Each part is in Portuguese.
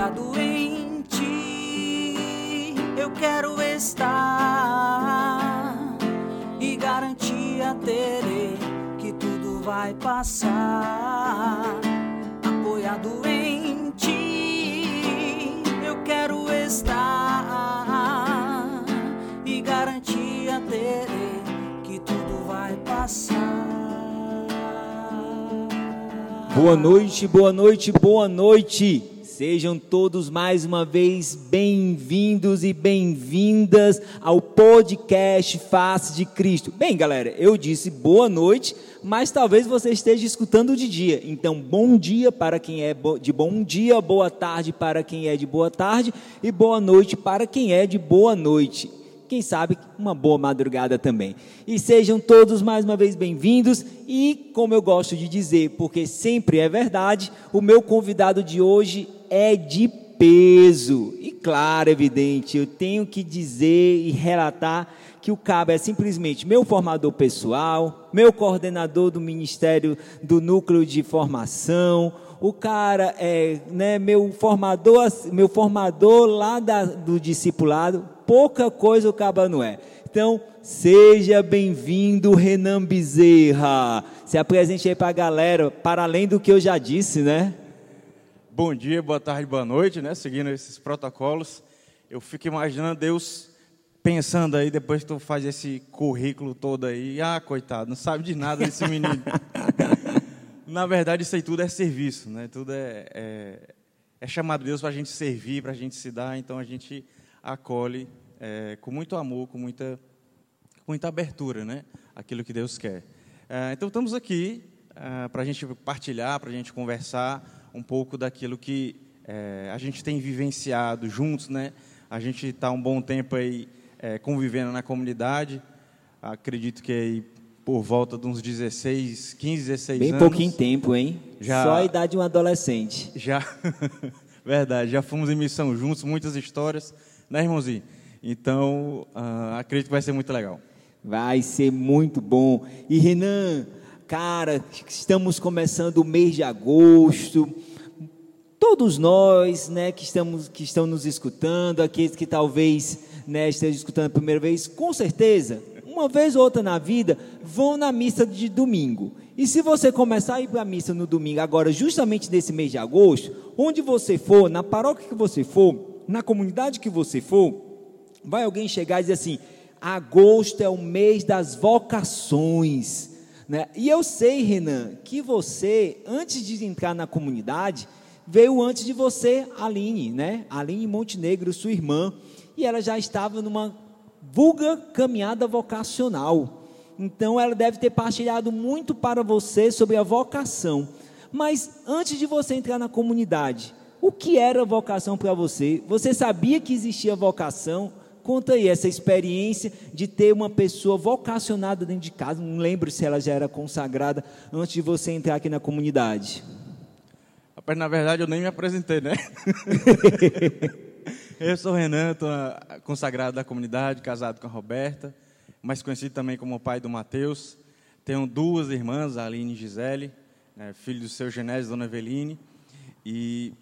apoiado em ti. Eu quero estar e garantia terei que tudo vai passar. Apoiado em ti, eu quero estar e garantia terei que tudo vai passar. Boa noite, boa noite, boa noite. Sejam todos mais uma vez bem-vindos e bem-vindas ao podcast Face de Cristo. Bem, galera, eu disse boa noite, mas talvez você esteja escutando de dia. Então, bom dia para quem é de bom dia, boa tarde para quem é de boa tarde e boa noite para quem é de boa noite quem sabe uma boa madrugada também. E sejam todos mais uma vez bem-vindos e, como eu gosto de dizer, porque sempre é verdade, o meu convidado de hoje é de peso. E claro, evidente, eu tenho que dizer e relatar que o cabo é simplesmente meu formador pessoal, meu coordenador do Ministério do Núcleo de Formação, o cara é né, meu formador, meu formador lá da, do discipulado, pouca coisa o caba não é. Então, seja bem-vindo, Renan Bezerra. Se apresente aí para a galera, para além do que eu já disse, né? Bom dia, boa tarde, boa noite, né? Seguindo esses protocolos. Eu fico imaginando Deus pensando aí, depois que tu faz esse currículo todo aí, ah, coitado, não sabe de nada desse menino. Na verdade, isso aí tudo é serviço, né? Tudo é, é, é chamado de Deus para a gente servir, para a gente se dar, então a gente acolhe é, com muito amor, com muita, com muita abertura, né? Aquilo que Deus quer. É, então estamos aqui é, para a gente partilhar, para a gente conversar um pouco daquilo que é, a gente tem vivenciado juntos, né? A gente está um bom tempo aí é, convivendo na comunidade. Acredito que aí por volta de uns 16, 15, 16 Bem anos. Bem pouquinho tempo, hein? Já, Só a idade de um adolescente. Já, verdade. Já fomos em missão juntos, muitas histórias, né, irmãozinho? Então, uh, acredito que vai ser muito legal. Vai ser muito bom. E Renan, cara, estamos começando o mês de agosto. Todos nós, né, que estamos que estão nos escutando, aqueles que talvez né, estejam escutando a primeira vez, com certeza, uma vez ou outra na vida, vão na missa de domingo. E se você começar a ir para a missa no domingo, agora, justamente nesse mês de agosto, onde você for, na paróquia que você for, na comunidade que você for, Vai alguém chegar e dizer assim: agosto é o mês das vocações. Né? E eu sei, Renan, que você, antes de entrar na comunidade, veio antes de você Aline, né? Aline Montenegro, sua irmã, e ela já estava numa vulga caminhada vocacional. Então ela deve ter partilhado muito para você sobre a vocação. Mas antes de você entrar na comunidade, o que era vocação para você? Você sabia que existia vocação? Conta aí essa experiência de ter uma pessoa vocacionada dentro de casa. Não lembro se ela já era consagrada antes de você entrar aqui na comunidade. Rapaz, na verdade eu nem me apresentei, né? eu sou o Renan, estou consagrado da comunidade, casado com a Roberta, mais conhecido também como pai do Mateus. Tenho duas irmãs, a Aline e Gisele, né, filho do seu Genésio e Dona Eveline. E,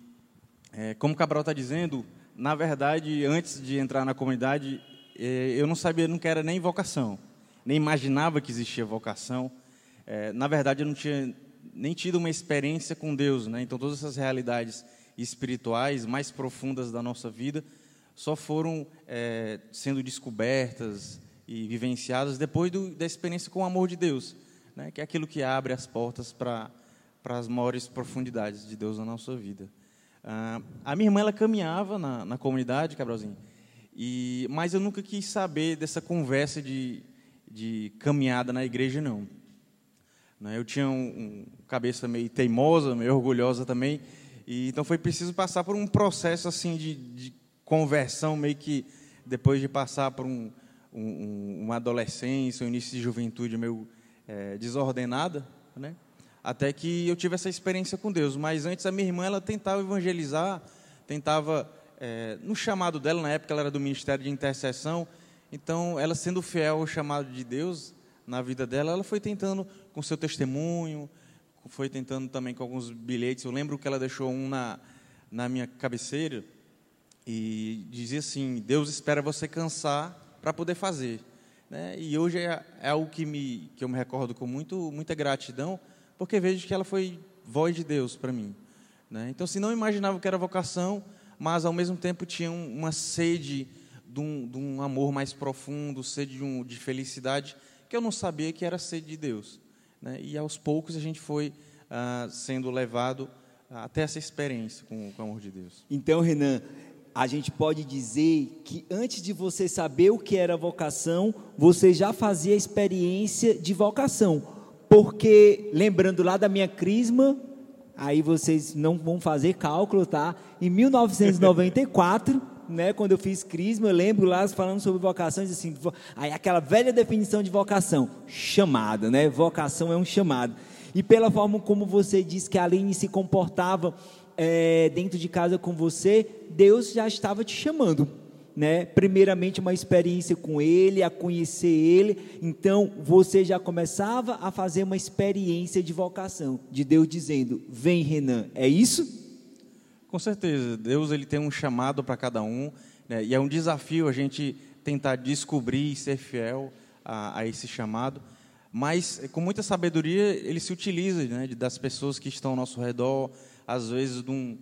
é, como o Cabral está dizendo, na verdade, antes de entrar na comunidade, eh, eu não sabia, não era nem vocação, nem imaginava que existia vocação. Eh, na verdade, eu não tinha nem tido uma experiência com Deus, né? Então, todas essas realidades espirituais mais profundas da nossa vida só foram é, sendo descobertas e vivenciadas depois do, da experiência com o amor de Deus, né? Que é aquilo que abre as portas para para as maiores profundidades de Deus na nossa vida. Ah, a minha irmã ela caminhava na, na comunidade, Cabralzinho, e, mas eu nunca quis saber dessa conversa de, de caminhada na igreja, não. Né, eu tinha um, um cabeça meio teimosa, meio orgulhosa também, e então foi preciso passar por um processo assim de, de conversão, meio que depois de passar por um, um, uma adolescência, um início de juventude meio é, desordenada, né? Até que eu tive essa experiência com Deus. Mas antes a minha irmã ela tentava evangelizar, tentava é, no chamado dela na época ela era do ministério de intercessão. Então ela sendo fiel ao chamado de Deus na vida dela, ela foi tentando com seu testemunho, foi tentando também com alguns bilhetes. Eu lembro que ela deixou um na na minha cabeceira e dizia assim: Deus espera você cansar para poder fazer. Né? E hoje é, é algo que, me, que eu me recordo com muito, muita gratidão, porque vejo que ela foi voz de Deus para mim. Né? Então, se não imaginava que era vocação, mas ao mesmo tempo tinha uma sede de um, de um amor mais profundo, sede de, um, de, felicidade, que eu não sabia que era sede de Deus. Né? E aos poucos a gente foi ah, sendo levado até essa experiência com, com o amor de Deus. Então, Renan, a gente pode dizer que antes de você saber o que era vocação, você já fazia experiência de vocação. Porque, lembrando lá da minha crisma, aí vocês não vão fazer cálculo, tá? Em 1994, né, quando eu fiz crisma, eu lembro lá falando sobre vocações assim, aí aquela velha definição de vocação, chamada, né? Vocação é um chamado. E pela forma como você disse que a Aline se comportava é, dentro de casa com você, Deus já estava te chamando. Né? Primeiramente, uma experiência com Ele, a conhecer Ele. Então, você já começava a fazer uma experiência de vocação, de Deus dizendo: Vem, Renan. É isso? Com certeza. Deus ele tem um chamado para cada um. Né? E é um desafio a gente tentar descobrir e ser fiel a, a esse chamado mas com muita sabedoria ele se utiliza né, das pessoas que estão ao nosso redor, às vezes de, um,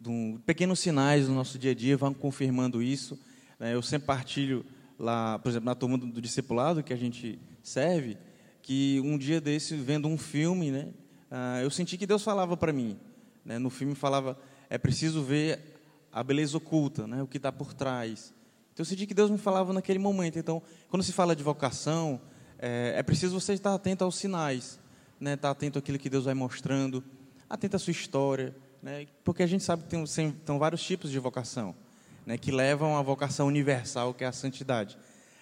de um, pequenos sinais no nosso dia a dia vão confirmando isso. Né. Eu sempre partilho lá, por exemplo, na turma do, discipulado que a gente serve, que um dia desse, vendo um filme, né, ah, eu senti que Deus falava para mim. Né, no filme falava, é preciso ver a beleza oculta, né, o que está por trás. Então eu senti que Deus me falava naquele momento. Então, quando se fala de vocação, é, é preciso você estar atento aos sinais, né? estar atento àquilo que Deus vai mostrando, atento à sua história, né? porque a gente sabe que tem, tem vários tipos de vocação, né? que levam à vocação universal, que é a santidade.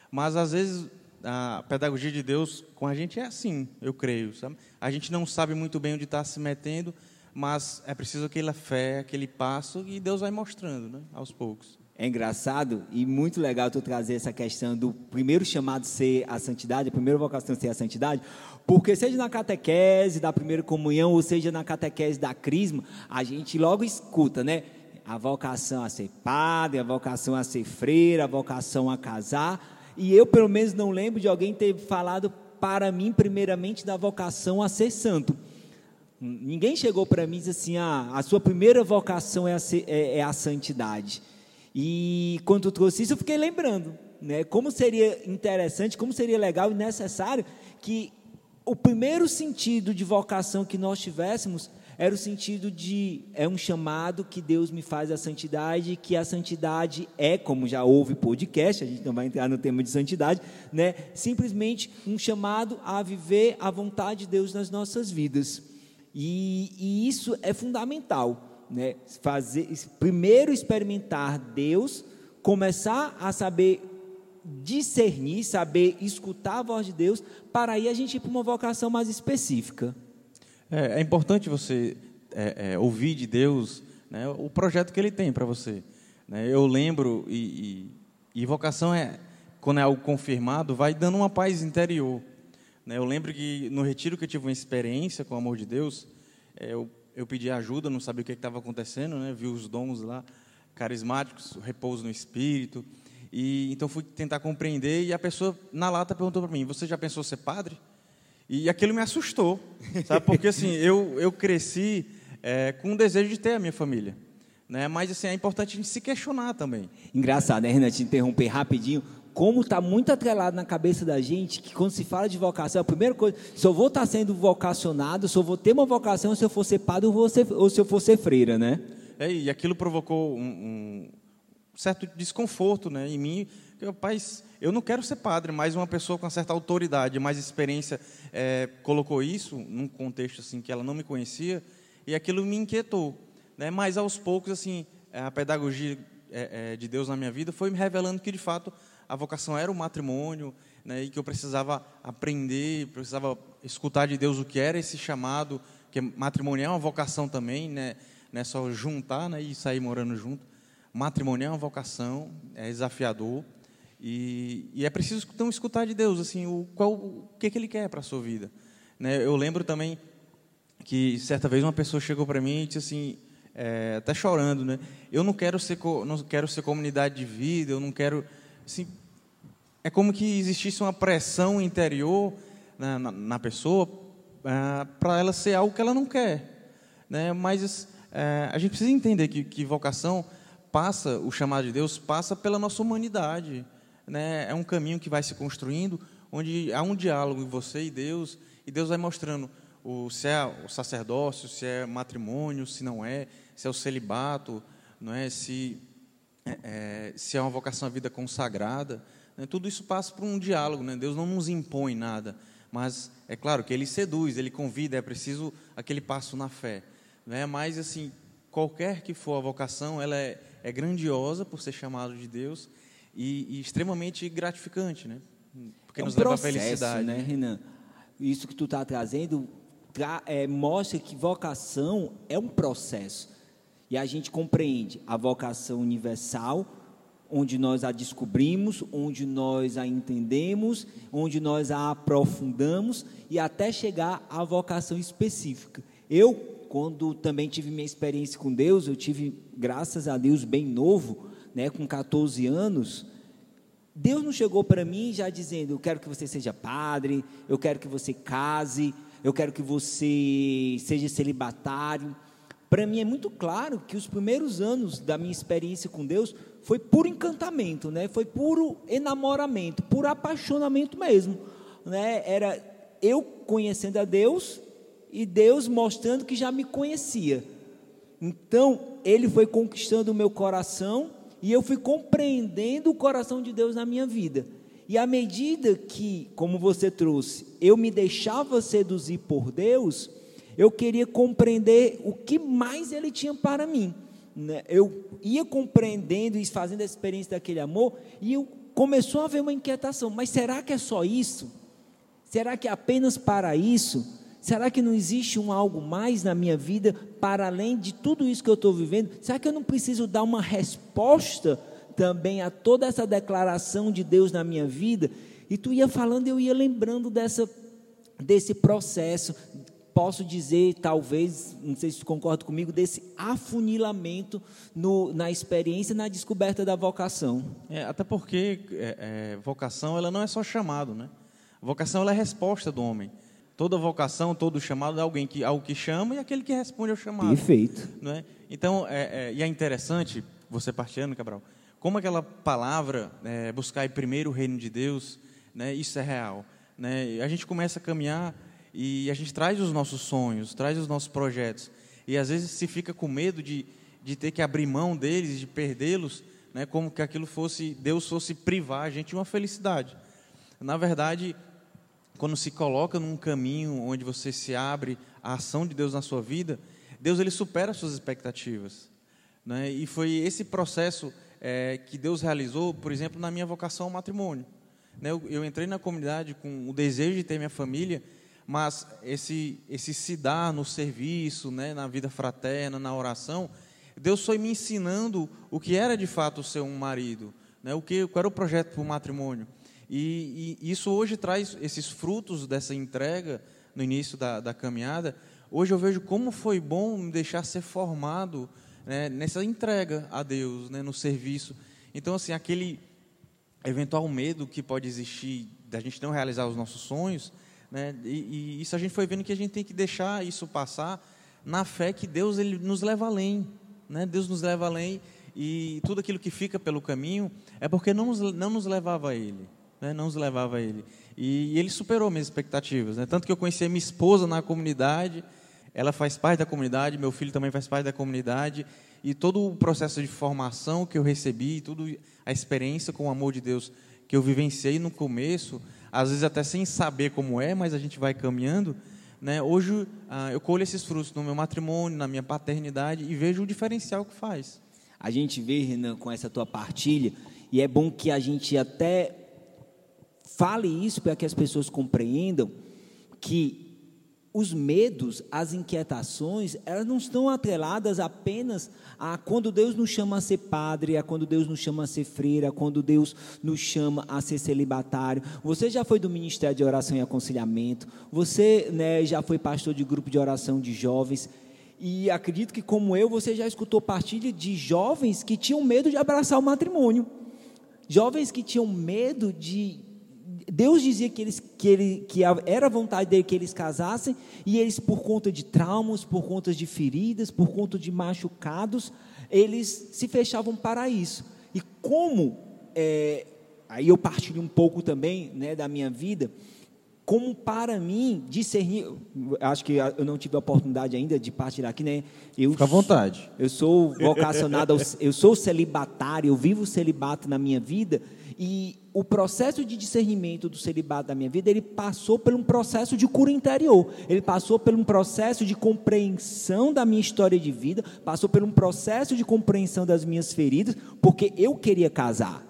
Mas, às vezes, a pedagogia de Deus com a gente é assim, eu creio. Sabe? A gente não sabe muito bem onde está se metendo, mas é preciso aquela fé, aquele passo, e Deus vai mostrando né? aos poucos. É engraçado e muito legal tu trazer essa questão do primeiro chamado ser a santidade, a primeira vocação ser a santidade, porque seja na catequese da primeira comunhão ou seja na catequese da crisma, a gente logo escuta, né? A vocação a ser padre, a vocação a ser freira, a vocação a casar, e eu pelo menos não lembro de alguém ter falado para mim primeiramente da vocação a ser santo. Ninguém chegou para mim e disse assim: ah, a sua primeira vocação é a, ser, é, é a santidade. E quando trouxe isso, eu fiquei lembrando, né? Como seria interessante, como seria legal e necessário que o primeiro sentido de vocação que nós tivéssemos era o sentido de é um chamado que Deus me faz à santidade, que a santidade é, como já houve podcast, a gente não vai entrar no tema de santidade, né? Simplesmente um chamado a viver a vontade de Deus nas nossas vidas. E, e isso é fundamental né, fazer, primeiro experimentar Deus, começar a saber discernir, saber escutar a voz de Deus, para aí a gente ir para uma vocação mais específica. É, é importante você é, é, ouvir de Deus né, o projeto que Ele tem para você. Né? Eu lembro, e, e, e, vocação é, quando é algo confirmado, vai dando uma paz interior. Né? Eu lembro que no retiro que eu tive uma experiência com o amor de Deus, é, eu eu pedi ajuda, não sabia o que estava acontecendo, né? Vi os dons lá carismáticos, repouso no espírito. E então fui tentar compreender e a pessoa na lata perguntou para mim: "Você já pensou ser padre?" E aquilo me assustou, sabe? Porque assim, eu eu cresci é, com o desejo de ter a minha família. Né? Mas assim, é importante a gente se questionar também. Engraçado, né, Renato? Te interromper rapidinho como está muito atrelado na cabeça da gente que quando se fala de vocação, a primeira coisa, se eu vou estar tá sendo vocacionado, se eu vou ter uma vocação, se eu for ser padre ou, ser, ou se eu for ser freira, né? É, e aquilo provocou um, um certo desconforto né, em mim. Eu, Rapaz, eu não quero ser padre, mas uma pessoa com certa autoridade, mais experiência, é, colocou isso num contexto assim que ela não me conhecia, e aquilo me inquietou. Né? Mas aos poucos, assim, a pedagogia é, é, de Deus na minha vida foi me revelando que de fato a vocação era o matrimônio, né, e que eu precisava aprender, precisava escutar de Deus o que era esse chamado, que matrimonial é uma vocação também, né, não é só juntar né, e sair morando junto. Matrimonial é uma vocação, é desafiador, e, e é preciso então escutar de Deus, assim, o, qual, o que, que Ele quer para a sua vida. Né, eu lembro também que certa vez uma pessoa chegou para mim e disse assim, é, até chorando, né? Eu não quero ser, não quero ser comunidade de vida, eu não quero, assim, é como que existisse uma pressão interior na, na, na pessoa é, para ela ser algo que ela não quer, né? Mas é, a gente precisa entender que, que vocação passa, o chamado de Deus passa pela nossa humanidade, né? É um caminho que vai se construindo, onde há um diálogo em você e Deus, e Deus vai mostrando o, se é o sacerdócio, se é matrimônio, se não é, se é o celibato, não é? se, é, é, se é uma vocação à vida consagrada. Né? Tudo isso passa por um diálogo. Né? Deus não nos impõe nada, mas é claro que Ele seduz, Ele convida, é preciso aquele passo na fé. Né? Mas, assim, qualquer que for a vocação, ela é, é grandiosa por ser chamado de Deus e, e extremamente gratificante, né? porque é um nos processo, leva à felicidade. Né, Renan? Isso que tu está trazendo tra é, mostra que vocação é um processo. E a gente compreende a vocação universal, onde nós a descobrimos, onde nós a entendemos, onde nós a aprofundamos e até chegar à vocação específica. Eu, quando também tive minha experiência com Deus, eu tive, graças a Deus, bem novo, né, com 14 anos. Deus não chegou para mim já dizendo: Eu quero que você seja padre, eu quero que você case, eu quero que você seja celibatário para mim é muito claro que os primeiros anos da minha experiência com Deus foi puro encantamento, né? Foi puro enamoramento, puro apaixonamento mesmo, né? Era eu conhecendo a Deus e Deus mostrando que já me conhecia. Então, ele foi conquistando o meu coração e eu fui compreendendo o coração de Deus na minha vida. E à medida que, como você trouxe, eu me deixava seduzir por Deus, eu queria compreender o que mais ele tinha para mim. Né? Eu ia compreendendo e fazendo a experiência daquele amor, e eu, começou a haver uma inquietação: mas será que é só isso? Será que é apenas para isso? Será que não existe um algo mais na minha vida para além de tudo isso que eu estou vivendo? Será que eu não preciso dar uma resposta também a toda essa declaração de Deus na minha vida? E tu ia falando, eu ia lembrando dessa, desse processo, posso dizer, talvez, não sei se você concorda comigo, desse afunilamento no, na experiência, na descoberta da vocação. É, até porque é, é, vocação ela não é só chamado, né? vocação ela é resposta do homem. Toda vocação, todo chamado é alguém que algo que chama e aquele que responde ao chamado. Perfeito. Não é? Então, é, é, e é interessante, você partindo, Cabral, como aquela palavra, é, buscar primeiro o reino de Deus, né, isso é real. Né? A gente começa a caminhar e a gente traz os nossos sonhos, traz os nossos projetos. E às vezes se fica com medo de, de ter que abrir mão deles, de perdê-los, né, como que aquilo fosse, Deus fosse privar a gente de uma felicidade. Na verdade, quando se coloca num caminho onde você se abre à ação de Deus na sua vida, Deus ele supera as suas expectativas. Né? E foi esse processo é, que Deus realizou, por exemplo, na minha vocação ao matrimônio. Né? Eu, eu entrei na comunidade com o desejo de ter minha família, mas esse, esse se dar no serviço, né, na vida fraterna, na oração, Deus foi me ensinando o que era de fato ser um marido, né, o que, qual era o projeto para o matrimônio. E, e, isso hoje traz esses frutos dessa entrega no início da, da caminhada. Hoje eu vejo como foi bom me deixar ser formado né, nessa entrega a Deus, né, no serviço. Então, assim, aquele eventual medo que pode existir da gente não realizar os nossos sonhos, né? E, e, isso a gente foi vendo que a gente tem que deixar isso passar na fé que Deus ele nos leva além. Né? Deus nos leva além e tudo aquilo que fica pelo caminho é porque não nos, não nos levava a Ele. Né? Não nos levava a Ele. E, e Ele superou minhas expectativas. Né? Tanto que eu conheci minha esposa na comunidade, ela faz parte da comunidade, meu filho também faz parte da comunidade. E todo o processo de formação que eu recebi, toda a experiência com o amor de Deus que eu vivenciei no começo, às vezes até sem saber como é, mas a gente vai caminhando. Né? Hoje ah, eu colho esses frutos no meu matrimônio, na minha paternidade e vejo o diferencial que faz. A gente vê, Renan, com essa tua partilha, e é bom que a gente até fale isso para que as pessoas compreendam que os medos, as inquietações, elas não estão atreladas apenas a quando Deus nos chama a ser padre, a quando Deus nos chama a ser freira, a quando Deus nos chama a ser celibatário. Você já foi do Ministério de Oração e Aconselhamento, você né, já foi pastor de grupo de oração de jovens, E acredito que, como eu, você já escutou partilha de jovens que tinham medo de abraçar o matrimônio. Jovens que tinham medo de. Deus dizia que, eles, que, ele, que era vontade dele que eles casassem, e eles, por conta de traumas, por conta de feridas, por conta de machucados, eles se fechavam para isso. E como, é, aí eu partilho um pouco também né, da minha vida, como para mim discernir, acho que eu não tive a oportunidade ainda de partilhar aqui, né? Eu, Fica à vontade. Eu sou vocacionado, eu sou celibatário, eu vivo celibato na minha vida e o processo de discernimento do celibato da minha vida, ele passou por um processo de cura interior, ele passou por um processo de compreensão da minha história de vida, passou por um processo de compreensão das minhas feridas, porque eu queria casar,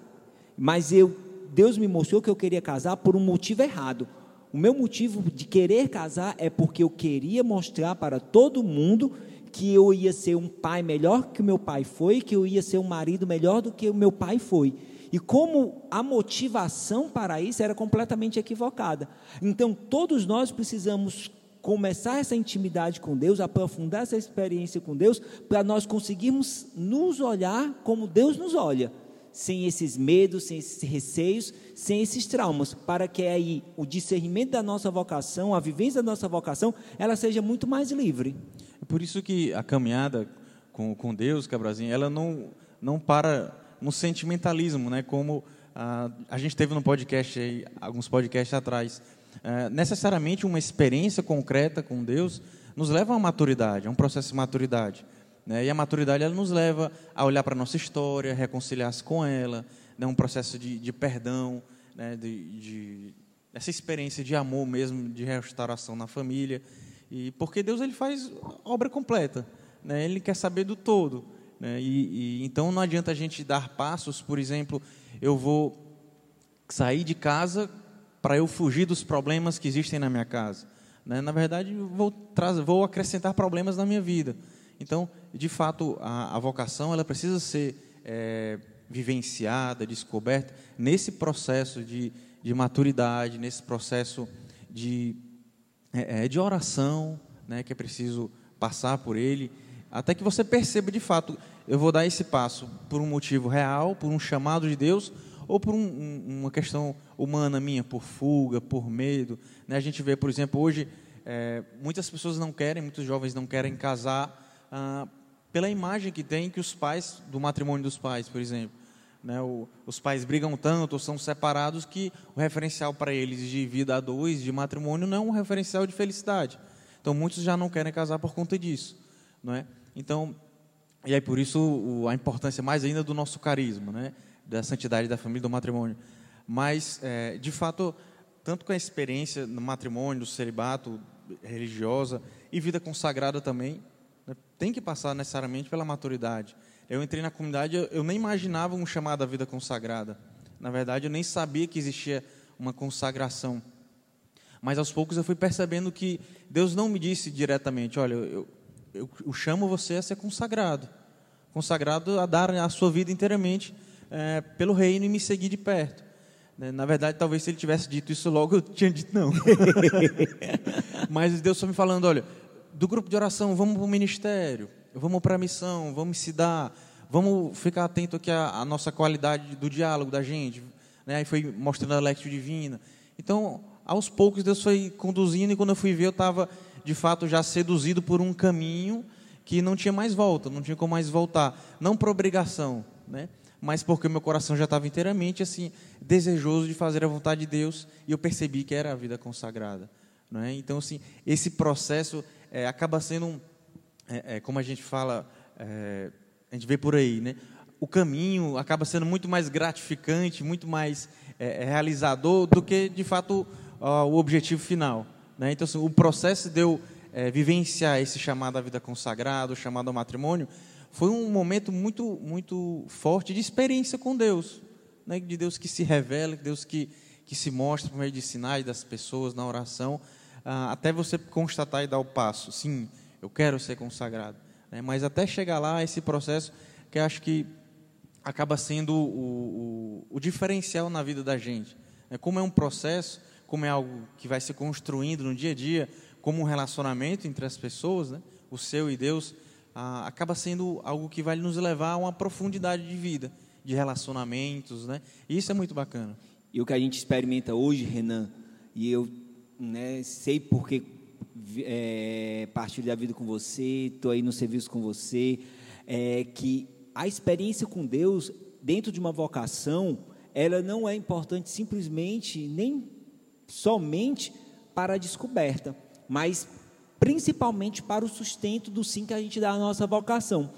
mas eu, Deus me mostrou que eu queria casar por um motivo errado, o meu motivo de querer casar é porque eu queria mostrar para todo mundo que eu ia ser um pai melhor que o meu pai foi, que eu ia ser um marido melhor do que o meu pai foi. E como a motivação para isso era completamente equivocada. Então, todos nós precisamos começar essa intimidade com Deus, aprofundar essa experiência com Deus, para nós conseguirmos nos olhar como Deus nos olha sem esses medos, sem esses receios, sem esses traumas, para que aí o discernimento da nossa vocação, a vivência da nossa vocação, ela seja muito mais livre. É por isso que a caminhada com, com Deus, Cabrazinho, ela não, não para no sentimentalismo, né? como a, a gente teve no podcast, aí, alguns podcasts atrás. É, necessariamente uma experiência concreta com Deus nos leva a uma maturidade, a um processo de maturidade. Né? E a maturidade ela nos leva a olhar para a nossa história, reconciliar-se com ela, né? um processo de, de perdão, né? de, de, essa experiência de amor mesmo, de restauração na família. E porque Deus ele faz obra completa, né? Ele quer saber do todo, né? E, e, então não adianta a gente dar passos, por exemplo, eu vou sair de casa para eu fugir dos problemas que existem na minha casa. Né? Na verdade, vou, vou acrescentar problemas na minha vida. Então, de fato, a, a vocação ela precisa ser é, vivenciada, descoberta nesse processo de, de maturidade, nesse processo de, é, é, de oração, né, que é preciso passar por ele, até que você perceba de fato, eu vou dar esse passo por um motivo real, por um chamado de Deus, ou por um, um, uma questão humana minha, por fuga, por medo. Né? A gente vê, por exemplo, hoje, é, muitas pessoas não querem, muitos jovens não querem casar ah, pela imagem que tem que os pais, do matrimônio dos pais, por exemplo. Né, o, os pais brigam tanto ou são separados que o referencial para eles de vida a dois, de matrimônio, não é um referencial de felicidade. Então, muitos já não querem casar por conta disso. Não é? Então, e aí por isso a importância mais ainda do nosso carisma, né? da santidade da família, do matrimônio. Mas, é, de fato, tanto com a experiência no matrimônio, do celibato, religiosa e vida consagrada também, né? Tem que passar necessariamente pela maturidade. Eu entrei na comunidade, eu nem imaginava um chamado à vida consagrada. Na verdade, eu nem sabia que existia uma consagração. Mas aos poucos eu fui percebendo que Deus não me disse diretamente: olha, eu, eu, eu chamo você a ser consagrado. Consagrado a dar a sua vida inteiramente é, pelo reino e me seguir de perto. Né? Na verdade, talvez se ele tivesse dito isso logo, eu tinha dito não. Mas Deus só me falando: olha, do grupo de oração, vamos para o ministério, vamos para a missão, vamos se dar, vamos ficar atento aqui à, à nossa qualidade do diálogo da gente. Né? Aí foi mostrando a Lectio Divina. Então, aos poucos, Deus foi conduzindo, e quando eu fui ver, eu estava, de fato, já seduzido por um caminho que não tinha mais volta, não tinha como mais voltar. Não por obrigação, né? mas porque o meu coração já estava inteiramente assim desejoso de fazer a vontade de Deus, e eu percebi que era a vida consagrada. Não é? Então, assim, esse processo é, acaba sendo, um, é, é, como a gente fala, é, a gente vê por aí, né? o caminho acaba sendo muito mais gratificante, muito mais é, é, realizador do que, de fato, o objetivo final. Né? Então, assim, o processo de eu vivenciar esse chamado à vida consagrada, o chamado ao matrimônio, foi um momento muito, muito forte de experiência com Deus, né? de Deus que se revela, de Deus que, que se mostra por meio de sinais das pessoas na oração, ah, até você constatar e dar o passo. Sim, eu quero ser consagrado. Né? Mas até chegar lá, esse processo que acho que acaba sendo o, o, o diferencial na vida da gente. Né? Como é um processo, como é algo que vai se construindo no dia a dia, como um relacionamento entre as pessoas, né? o seu e Deus, ah, acaba sendo algo que vai nos levar a uma profundidade de vida, de relacionamentos, né? E isso é muito bacana. E o que a gente experimenta hoje, Renan, e eu né, sei porque é, partilho da vida com você, estou aí no serviço com você, é que a experiência com Deus dentro de uma vocação, ela não é importante simplesmente nem somente para a descoberta, mas principalmente para o sustento do sim que a gente dá à nossa vocação.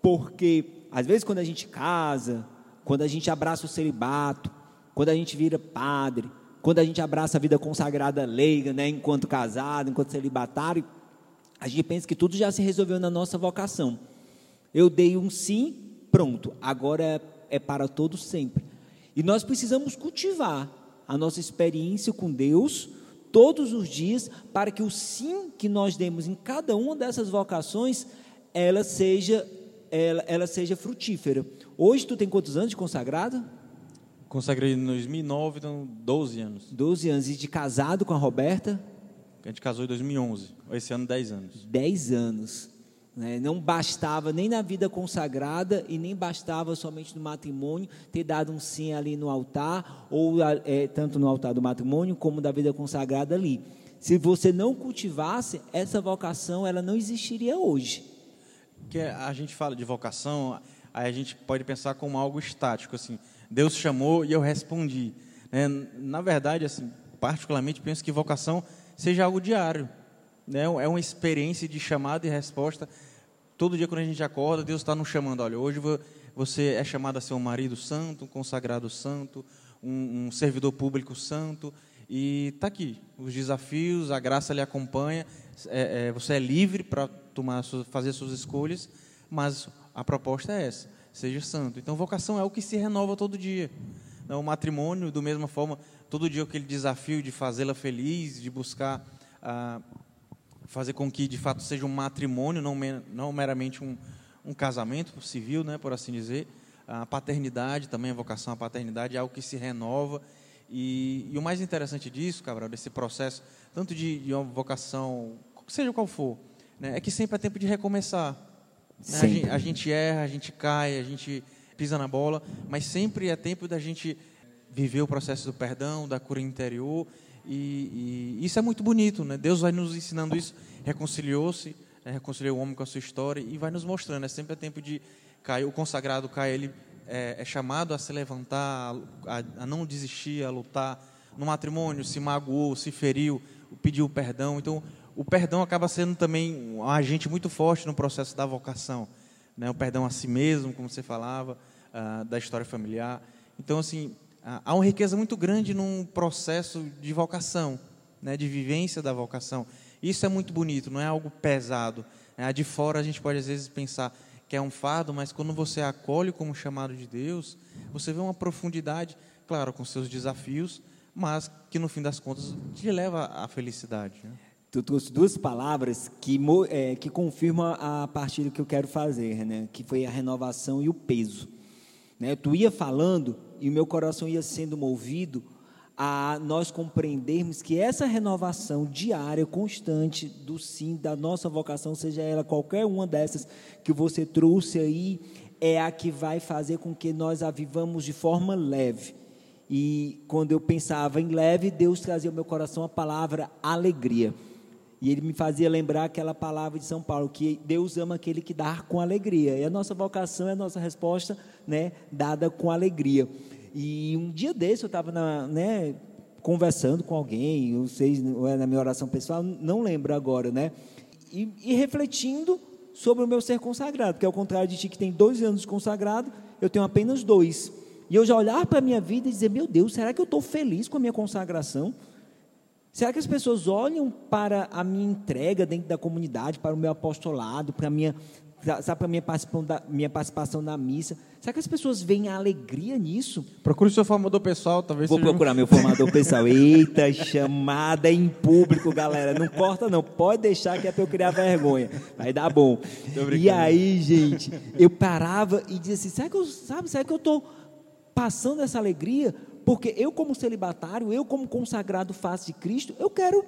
Porque às vezes quando a gente casa, quando a gente abraça o celibato, quando a gente vira padre, quando a gente abraça a vida consagrada leiga, né, enquanto casado, enquanto celibatário, a gente pensa que tudo já se resolveu na nossa vocação. Eu dei um sim, pronto, agora é, é para todo sempre. E nós precisamos cultivar a nossa experiência com Deus todos os dias para que o sim que nós demos em cada uma dessas vocações ela seja ela, ela seja frutífera. Hoje tu tem quantos anos de consagrado? Consagrei em 2009, então 12 anos. 12 anos. E de casado com a Roberta? A gente casou em 2011. Esse ano, 10 anos. 10 anos. Né? Não bastava nem na vida consagrada e nem bastava somente no matrimônio ter dado um sim ali no altar, ou é, tanto no altar do matrimônio como da vida consagrada ali. Se você não cultivasse, essa vocação ela não existiria hoje. Que a gente fala de vocação, aí a gente pode pensar como algo estático, assim, Deus chamou e eu respondi. Né? Na verdade, assim, particularmente penso que vocação seja algo diário. Né? É uma experiência de chamada e resposta. Todo dia quando a gente acorda, Deus está nos chamando. Olha, hoje você é chamado a ser um marido santo, um consagrado santo, um, um servidor público santo. E está aqui, os desafios, a graça lhe acompanha. É, é, você é livre para tomar, fazer suas escolhas, mas a proposta é essa seja santo. Então, vocação é o que se renova todo dia. O matrimônio, da mesma forma, todo dia aquele desafio de fazê-la feliz, de buscar ah, fazer com que de fato seja um matrimônio, não, não meramente um, um casamento civil, né, por assim dizer. A paternidade também, a vocação à paternidade é algo que se renova. E, e o mais interessante disso, Cabral, desse processo, tanto de, de uma vocação, seja qual for, né, é que sempre é tempo de recomeçar. Né? A gente, a gente erra, a gente cai, a gente pisa na bola, mas sempre é tempo da gente viver o processo do perdão, da cura interior, e, e isso é muito bonito, né? Deus vai nos ensinando isso, reconciliou-se, né? reconciliou o homem com a sua história e vai nos mostrando. É sempre tempo de cair, o consagrado cai, ele é, é chamado a se levantar, a, a, não desistir, a lutar. No matrimônio, se magoou, se feriu, pediu perdão. Então, o perdão acaba sendo também um agente muito forte no processo da vocação. Né? O perdão a si mesmo, como você falava, uh, da história familiar. Então, assim, há uma riqueza muito grande num processo de vocação, né? de vivência da vocação. Isso é muito bonito, não é algo pesado. Né? De fora a gente pode às vezes pensar que é um fardo, mas quando você acolhe como chamado de Deus, você vê uma profundidade, claro, com seus desafios, mas que no fim das contas te leva à felicidade. Né? Tu trouxe duas palavras que, é, que confirmam a partilha que eu quero fazer, né? que foi a renovação e o peso. Né? Tu ia falando e o meu coração ia sendo movido a nós compreendermos que essa renovação diária, constante do sim, da nossa vocação, seja ela qualquer uma dessas que você trouxe aí, é a que vai fazer com que nós a vivamos de forma leve. E quando eu pensava em leve, Deus trazia ao meu coração a palavra alegria. E ele me fazia lembrar aquela palavra de São Paulo, que Deus ama aquele que dá com alegria. E a nossa vocação é a nossa resposta, né, dada com alegria. E um dia desse eu estava né, conversando com alguém, ou sei, é na minha oração pessoal, não lembro agora, né? E, e, refletindo sobre o meu ser consagrado, que ao contrário de ti que tem dois anos de consagrado, eu tenho apenas dois. E eu já olhar para a minha vida e dizer, meu Deus, será que eu estou feliz com a minha consagração? Será que as pessoas olham para a minha entrega dentro da comunidade, para o meu apostolado, para a minha, sabe, para a minha participação, da, minha participação na missa? Será que as pessoas veem a alegria nisso? Procure o seu formador pessoal, talvez Vou procurar meu formador pessoal. Eita, chamada em público, galera. Não corta não, pode deixar que é para eu criar vergonha. Vai dar bom. E aí, gente, eu parava e dizia assim, será que eu, sabe, será que eu estou passando essa alegria? Porque eu, como celibatário, eu, como consagrado face de Cristo, eu quero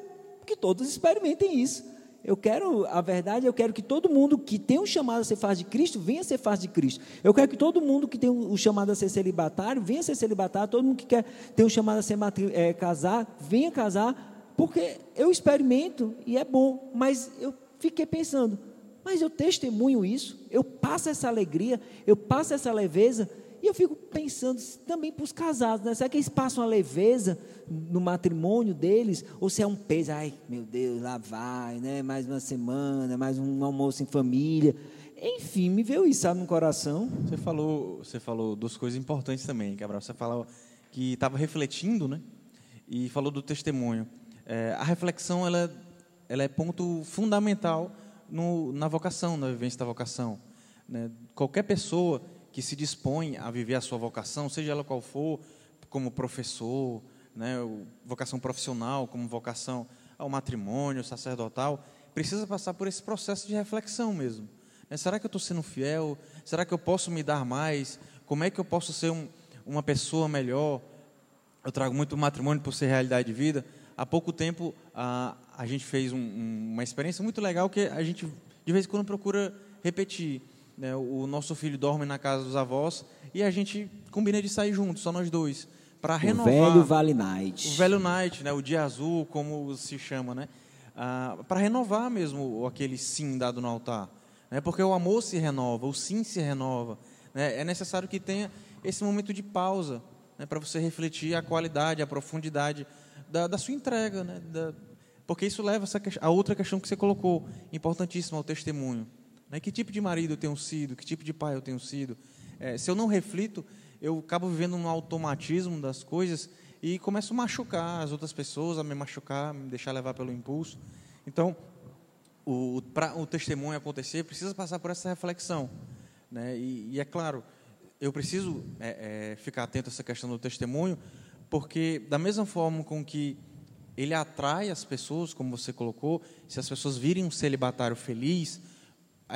que todos experimentem isso. Eu quero, a verdade, eu quero que todo mundo que tem um chamado a ser faz de Cristo, venha ser faz de Cristo. Eu quero que todo mundo que tem o chamado a ser celibatário, venha ser celibatário. Todo mundo que quer ter um chamado a ser é, casar, venha casar, porque eu experimento e é bom. Mas eu fiquei pensando, mas eu testemunho isso, eu passo essa alegria, eu passo essa leveza. E eu fico pensando também para os casados, né? Será que eles passam a leveza no matrimônio deles? Ou se é um peso, ai meu Deus, lá vai, né? Mais uma semana, mais um almoço em família. Enfim, me veio isso, sabe, no coração. Você falou, você falou duas coisas importantes também, Gabriel. Você falou que estava refletindo, né? E falou do testemunho. É, a reflexão, ela, ela é ponto fundamental no, na vocação, na vivência da vocação. Né? Qualquer pessoa que se dispõe a viver a sua vocação, seja ela qual for, como professor, né, vocação profissional, como vocação ao matrimônio, sacerdotal, precisa passar por esse processo de reflexão mesmo. Né, será que eu estou sendo fiel? Será que eu posso me dar mais? Como é que eu posso ser um, uma pessoa melhor? Eu trago muito matrimônio por ser realidade de vida. Há pouco tempo a, a gente fez um, uma experiência muito legal que a gente de vez em quando procura repetir né, o nosso filho dorme na casa dos avós e a gente combina de sair juntos, só nós dois, para renovar. O velho Vale Night. O velho Night, né, o dia azul, como se chama, né? Ah, para renovar mesmo aquele sim dado no altar. Né, porque o amor se renova, o sim se renova. Né, é necessário que tenha esse momento de pausa né, para você refletir a qualidade, a profundidade da, da sua entrega. Né, da, porque isso leva a outra questão que você colocou, importantíssima, ao testemunho. Né? Que tipo de marido eu tenho sido? Que tipo de pai eu tenho sido? É, se eu não reflito, eu acabo vivendo no automatismo das coisas e começo a machucar as outras pessoas, a me machucar, me deixar levar pelo impulso. Então, para o testemunho acontecer, precisa passar por essa reflexão. Né? E, e é claro, eu preciso é, é, ficar atento a essa questão do testemunho, porque da mesma forma com que ele atrai as pessoas, como você colocou, se as pessoas virem um celibatário feliz,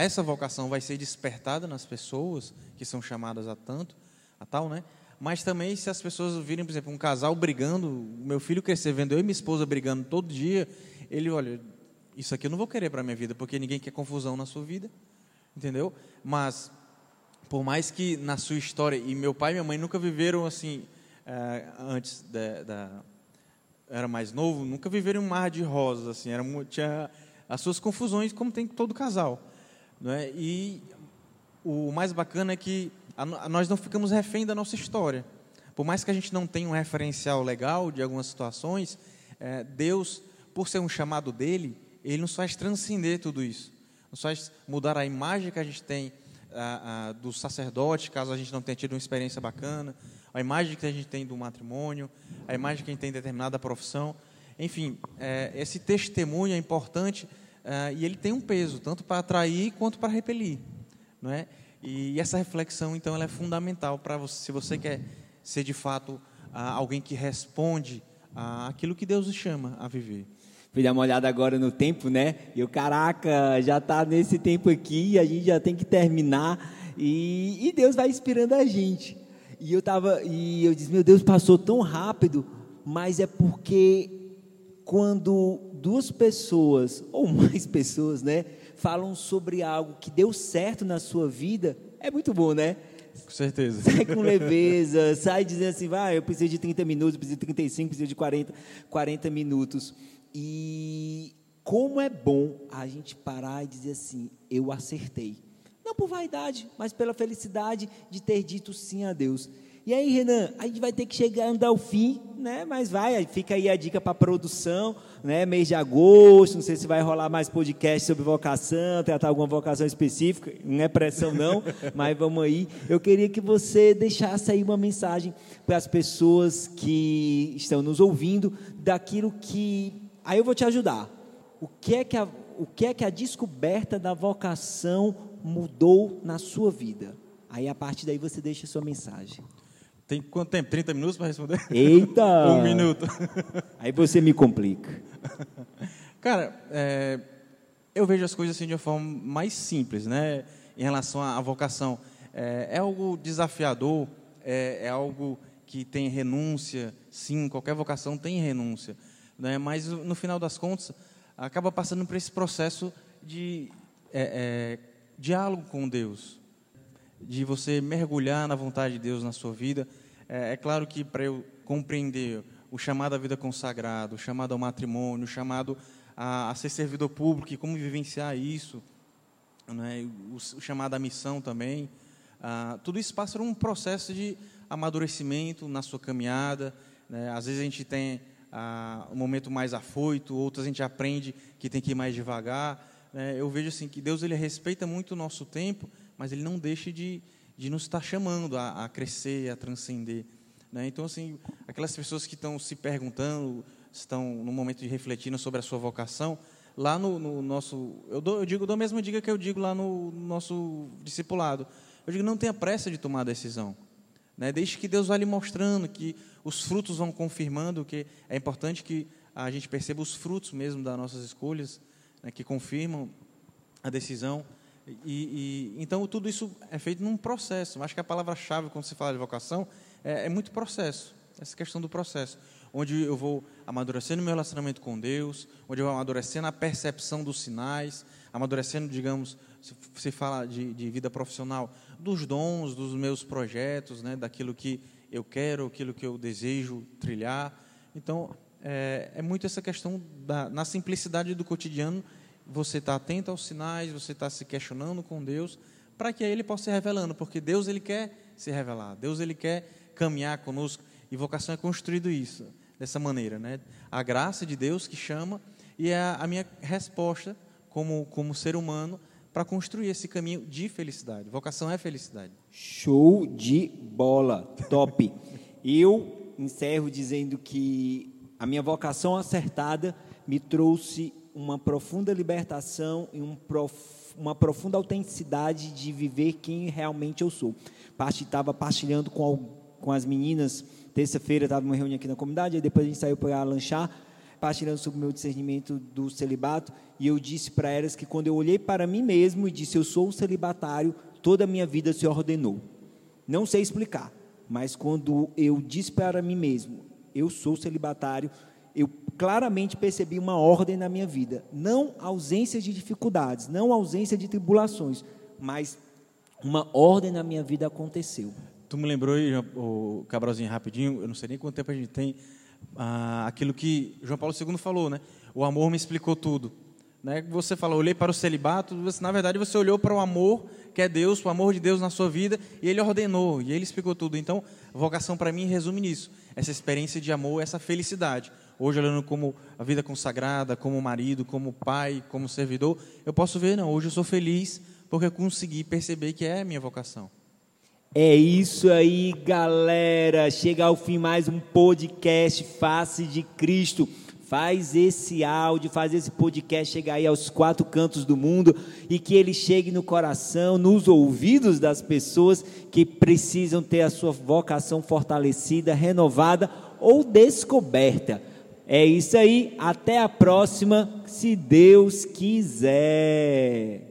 essa vocação vai ser despertada nas pessoas que são chamadas a tanto, a tal, né? Mas também se as pessoas virem, por exemplo, um casal brigando, meu filho crescer vendo eu e minha esposa brigando todo dia, ele olha, isso aqui eu não vou querer para minha vida, porque ninguém quer confusão na sua vida, entendeu? Mas por mais que na sua história e meu pai e minha mãe nunca viveram assim é, antes da, da, era mais novo, nunca viveram um mar de rosas assim, era tinha as suas confusões como tem todo casal. É? E o mais bacana é que nós não ficamos refém da nossa história. Por mais que a gente não tenha um referencial legal de algumas situações, é, Deus, por ser um chamado dele, ele nos faz transcender tudo isso. Nos faz mudar a imagem que a gente tem a, a, do sacerdote, caso a gente não tenha tido uma experiência bacana, a imagem que a gente tem do matrimônio, a imagem que a gente tem de determinada profissão. Enfim, é, esse testemunho é importante uh, e ele tem um peso, tanto para atrair quanto para repelir. Não é? E essa reflexão, então, ela é fundamental para você, se você quer ser de fato uh, alguém que responde àquilo que Deus chama a viver. Fui dar uma olhada agora no tempo, né? E o caraca, já está nesse tempo aqui, a gente já tem que terminar. E, e Deus vai inspirando a gente. E eu tava, e eu disse, meu Deus, passou tão rápido, mas é porque quando duas pessoas ou mais pessoas, né, falam sobre algo que deu certo na sua vida, é muito bom, né? Com certeza. Sai com leveza, sai dizendo assim, vai, eu preciso de 30 minutos, preciso de 35, preciso de 40, 40 minutos. E como é bom a gente parar e dizer assim, eu acertei. Não por vaidade, mas pela felicidade de ter dito sim a Deus. E aí, Renan, a gente vai ter que chegar ao fim, né? Mas vai, fica aí a dica para produção, né? Mês de agosto, não sei se vai rolar mais podcast sobre vocação, tratar alguma vocação específica, não é pressão não, mas vamos aí. Eu queria que você deixasse aí uma mensagem para as pessoas que estão nos ouvindo daquilo que aí eu vou te ajudar. O que é que a, o que é que a descoberta da vocação mudou na sua vida? Aí a partir daí você deixa a sua mensagem. Tem quanto tempo? 30 minutos para responder? Eita! um minuto. Aí você me complica. Cara, é, eu vejo as coisas assim de uma forma mais simples, né? Em relação à vocação. É, é algo desafiador, é, é, algo que tem renúncia. Sim, qualquer vocação tem renúncia. né? mas no final das contas acaba passando por esse processo de é, é, diálogo com Deus, de você mergulhar na vontade de Deus na sua vida. É, é claro que para eu compreender o chamado à vida consagrada, o chamado ao matrimônio, o chamado a, a ser servidor público e como vivenciar isso, né? o, o chamado à missão também, ah, tudo isso passa por um processo de amadurecimento na sua caminhada. Né? Às vezes a gente tem ah, um momento mais afoito, outras a gente aprende que tem que ir mais devagar. Né? Eu vejo assim que Deus ele respeita muito o nosso tempo, mas Ele não deixa de, de nos estar chamando a, a crescer, a transcender. Né? Então, assim, aquelas pessoas que estão se perguntando, estão no momento de refletindo sobre a sua vocação, lá no, no nosso, eu, dou, eu digo, dou a mesma dica que eu digo lá no, no nosso discipulado. Eu digo, não tenha pressa de tomar a decisão. Né? Deixe que Deus vá lhe mostrando, que os frutos vão confirmando, que é importante que a gente perceba os frutos mesmo das nossas escolhas, né, que confirmam a decisão. E, e, então tudo isso é feito num processo. Acho que a palavra-chave quando se fala de vocação é, é, muito processo. Essa questão do processo, onde eu vou amadurecendo meu relacionamento com Deus, onde eu vou amadurecendo a percepção dos sinais, amadurecendo, digamos, se, se fala de, de vida profissional, dos dons, dos meus projetos, né, daquilo que eu quero, aquilo que eu desejo trilhar. Então, é, é muito essa questão da, na simplicidade do cotidiano, você está atento aos sinais, você está se questionando com Deus, para que aí Ele possa se revelando, porque Deus ele quer se revelar, Deus ele quer caminhar conosco, e vocação é construído isso, dessa maneira, né? A graça de Deus que chama, e é a minha resposta como, como ser humano para construir esse caminho de felicidade. Vocação é felicidade. Show de bola, top. Eu encerro dizendo que a minha vocação acertada me trouxe uma profunda libertação e um prof, uma profunda autenticidade de viver quem realmente eu sou. Estava partilhando com, com as meninas, terça-feira estava numa reunião aqui na comunidade, aí depois a gente saiu para lanchar, partilhando sobre o meu discernimento do celibato, e eu disse para elas que quando eu olhei para mim mesmo e disse, eu sou um celibatário, toda a minha vida se ordenou. Não sei explicar, mas quando eu disse para mim mesmo, eu sou celibatário, eu claramente percebi uma ordem na minha vida. Não ausência de dificuldades, não ausência de tribulações, mas uma ordem na minha vida aconteceu. Tu me lembrou o Cabralzinho, rapidinho, eu não sei nem quanto tempo a gente tem, ah, aquilo que João Paulo II falou, né? O amor me explicou tudo. Né? Você falou, olhei para o celibato, você, na verdade você olhou para o amor que é Deus, o amor de Deus na sua vida, e Ele ordenou, e Ele explicou tudo. Então, vocação para mim resume nisso essa experiência de amor, essa felicidade. Hoje, olhando como a vida consagrada, como marido, como pai, como servidor, eu posso ver, não, hoje eu sou feliz porque eu consegui perceber que é a minha vocação. É isso aí, galera. Chega ao fim mais um podcast Face de Cristo. Faz esse áudio, faz esse podcast chegar aí aos quatro cantos do mundo e que ele chegue no coração, nos ouvidos das pessoas que precisam ter a sua vocação fortalecida, renovada ou descoberta. É isso aí, até a próxima, se Deus quiser.